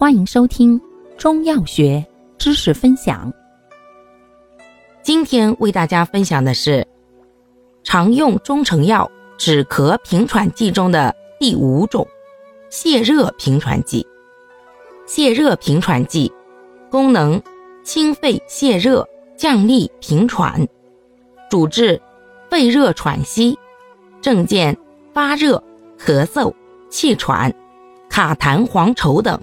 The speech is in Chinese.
欢迎收听中药学知识分享。今天为大家分享的是常用中成药止咳平喘剂中的第五种泻热平喘剂。泻热平喘剂功能清肺泻热、降痢平喘，主治肺热喘息，症见发热、咳嗽、气喘、卡痰黄稠等。